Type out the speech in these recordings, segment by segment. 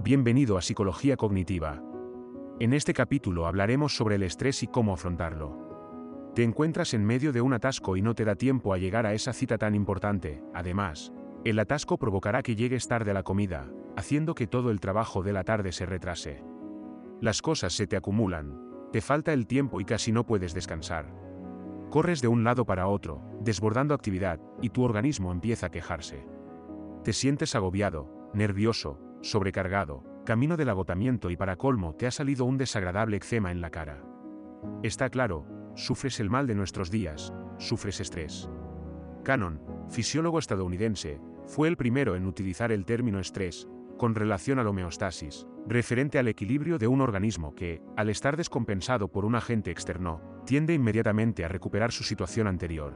Bienvenido a Psicología Cognitiva. En este capítulo hablaremos sobre el estrés y cómo afrontarlo. Te encuentras en medio de un atasco y no te da tiempo a llegar a esa cita tan importante, además, el atasco provocará que llegues tarde a la comida, haciendo que todo el trabajo de la tarde se retrase. Las cosas se te acumulan, te falta el tiempo y casi no puedes descansar. Corres de un lado para otro, desbordando actividad, y tu organismo empieza a quejarse. Te sientes agobiado, nervioso, sobrecargado, camino del agotamiento y para colmo te ha salido un desagradable eczema en la cara. Está claro, sufres el mal de nuestros días, sufres estrés. Cannon, fisiólogo estadounidense, fue el primero en utilizar el término estrés, con relación a la homeostasis, referente al equilibrio de un organismo que, al estar descompensado por un agente externo, tiende inmediatamente a recuperar su situación anterior.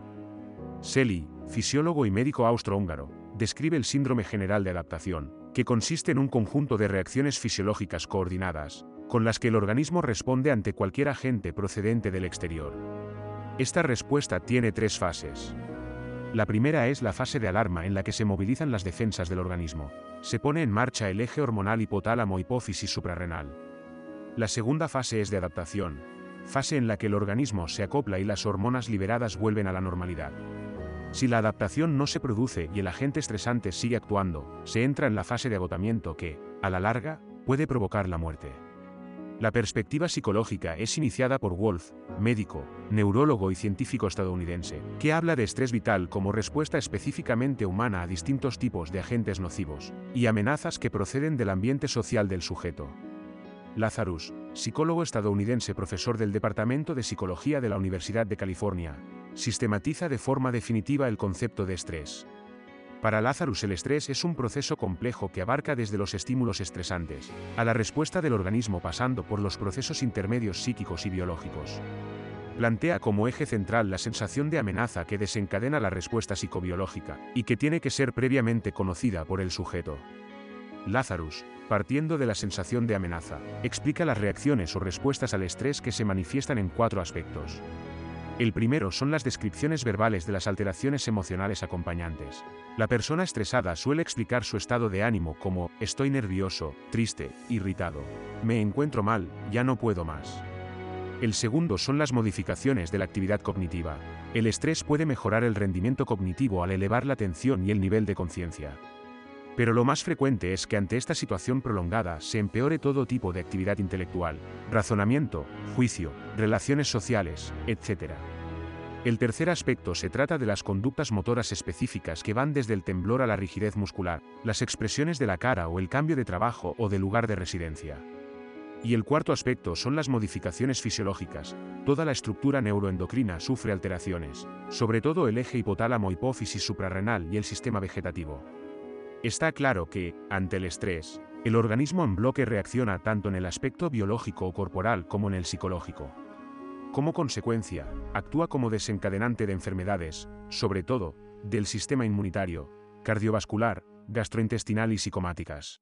Selly, fisiólogo y médico austrohúngaro, describe el síndrome general de adaptación, que consiste en un conjunto de reacciones fisiológicas coordinadas, con las que el organismo responde ante cualquier agente procedente del exterior. Esta respuesta tiene tres fases. La primera es la fase de alarma en la que se movilizan las defensas del organismo. Se pone en marcha el eje hormonal hipotálamo-hipófisis suprarrenal. La segunda fase es de adaptación, fase en la que el organismo se acopla y las hormonas liberadas vuelven a la normalidad. Si la adaptación no se produce y el agente estresante sigue actuando, se entra en la fase de agotamiento que, a la larga, puede provocar la muerte. La perspectiva psicológica es iniciada por Wolf, médico, neurólogo y científico estadounidense, que habla de estrés vital como respuesta específicamente humana a distintos tipos de agentes nocivos y amenazas que proceden del ambiente social del sujeto. Lazarus, psicólogo estadounidense profesor del Departamento de Psicología de la Universidad de California, sistematiza de forma definitiva el concepto de estrés. Para Lazarus el estrés es un proceso complejo que abarca desde los estímulos estresantes, a la respuesta del organismo pasando por los procesos intermedios psíquicos y biológicos. Plantea como eje central la sensación de amenaza que desencadena la respuesta psicobiológica, y que tiene que ser previamente conocida por el sujeto. Lazarus, partiendo de la sensación de amenaza, explica las reacciones o respuestas al estrés que se manifiestan en cuatro aspectos. El primero son las descripciones verbales de las alteraciones emocionales acompañantes. La persona estresada suele explicar su estado de ánimo como, estoy nervioso, triste, irritado. Me encuentro mal, ya no puedo más. El segundo son las modificaciones de la actividad cognitiva. El estrés puede mejorar el rendimiento cognitivo al elevar la atención y el nivel de conciencia. Pero lo más frecuente es que ante esta situación prolongada se empeore todo tipo de actividad intelectual, razonamiento, juicio, relaciones sociales, etc. El tercer aspecto se trata de las conductas motoras específicas que van desde el temblor a la rigidez muscular, las expresiones de la cara o el cambio de trabajo o de lugar de residencia. Y el cuarto aspecto son las modificaciones fisiológicas. Toda la estructura neuroendocrina sufre alteraciones, sobre todo el eje hipotálamo-hipófisis suprarrenal y el sistema vegetativo. Está claro que, ante el estrés, el organismo en bloque reacciona tanto en el aspecto biológico o corporal como en el psicológico. Como consecuencia, actúa como desencadenante de enfermedades, sobre todo, del sistema inmunitario, cardiovascular, gastrointestinal y psicomáticas.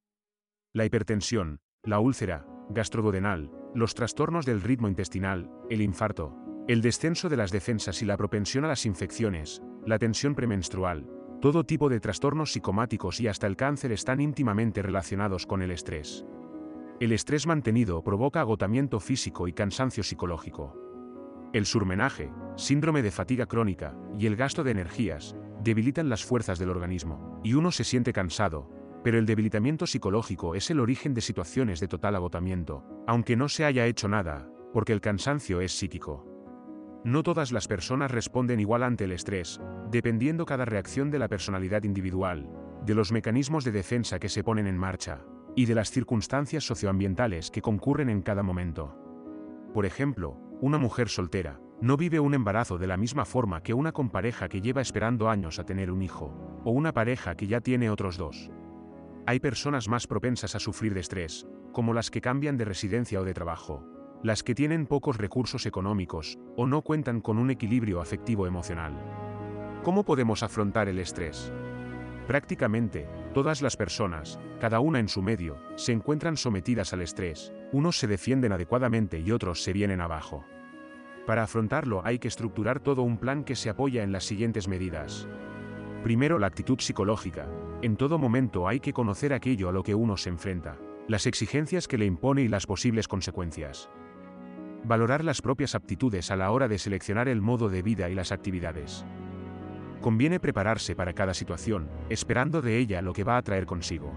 La hipertensión, la úlcera, gastroduodenal, los trastornos del ritmo intestinal, el infarto, el descenso de las defensas y la propensión a las infecciones, la tensión premenstrual, todo tipo de trastornos psicomáticos y hasta el cáncer están íntimamente relacionados con el estrés. El estrés mantenido provoca agotamiento físico y cansancio psicológico. El surmenaje, síndrome de fatiga crónica y el gasto de energías debilitan las fuerzas del organismo, y uno se siente cansado, pero el debilitamiento psicológico es el origen de situaciones de total agotamiento, aunque no se haya hecho nada, porque el cansancio es psíquico. No todas las personas responden igual ante el estrés, dependiendo cada reacción de la personalidad individual, de los mecanismos de defensa que se ponen en marcha, y de las circunstancias socioambientales que concurren en cada momento. Por ejemplo, una mujer soltera, no vive un embarazo de la misma forma que una con pareja que lleva esperando años a tener un hijo, o una pareja que ya tiene otros dos. Hay personas más propensas a sufrir de estrés, como las que cambian de residencia o de trabajo, las que tienen pocos recursos económicos o no cuentan con un equilibrio afectivo emocional. ¿Cómo podemos afrontar el estrés? Prácticamente, todas las personas, cada una en su medio, se encuentran sometidas al estrés, unos se defienden adecuadamente y otros se vienen abajo. Para afrontarlo hay que estructurar todo un plan que se apoya en las siguientes medidas. Primero la actitud psicológica. En todo momento hay que conocer aquello a lo que uno se enfrenta. las exigencias que le impone y las posibles consecuencias. Valorar las propias aptitudes a la hora de seleccionar el modo de vida y las actividades. Conviene prepararse para cada situación, esperando de ella lo que va a traer consigo.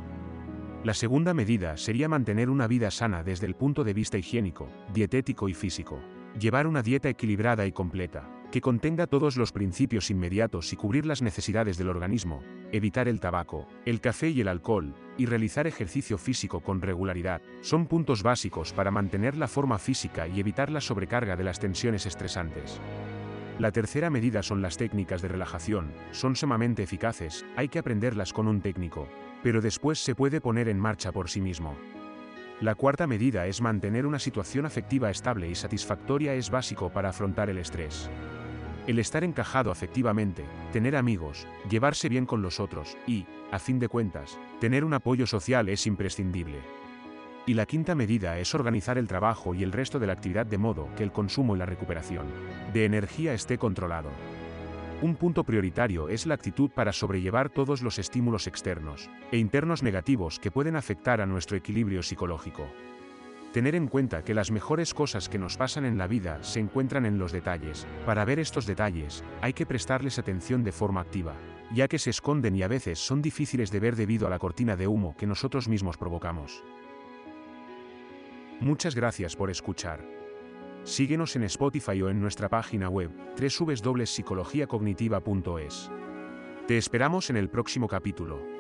La segunda medida sería mantener una vida sana desde el punto de vista higiénico, dietético y físico. Llevar una dieta equilibrada y completa, que contenga todos los principios inmediatos y cubrir las necesidades del organismo, evitar el tabaco, el café y el alcohol, y realizar ejercicio físico con regularidad, son puntos básicos para mantener la forma física y evitar la sobrecarga de las tensiones estresantes. La tercera medida son las técnicas de relajación, son sumamente eficaces, hay que aprenderlas con un técnico, pero después se puede poner en marcha por sí mismo. La cuarta medida es mantener una situación afectiva estable y satisfactoria es básico para afrontar el estrés. El estar encajado afectivamente, tener amigos, llevarse bien con los otros y, a fin de cuentas, tener un apoyo social es imprescindible. Y la quinta medida es organizar el trabajo y el resto de la actividad de modo que el consumo y la recuperación de energía esté controlado. Un punto prioritario es la actitud para sobrellevar todos los estímulos externos e internos negativos que pueden afectar a nuestro equilibrio psicológico. Tener en cuenta que las mejores cosas que nos pasan en la vida se encuentran en los detalles. Para ver estos detalles, hay que prestarles atención de forma activa, ya que se esconden y a veces son difíciles de ver debido a la cortina de humo que nosotros mismos provocamos. Muchas gracias por escuchar. Síguenos en Spotify o en nuestra página web, www.psicologiacognitiva.es. Te esperamos en el próximo capítulo.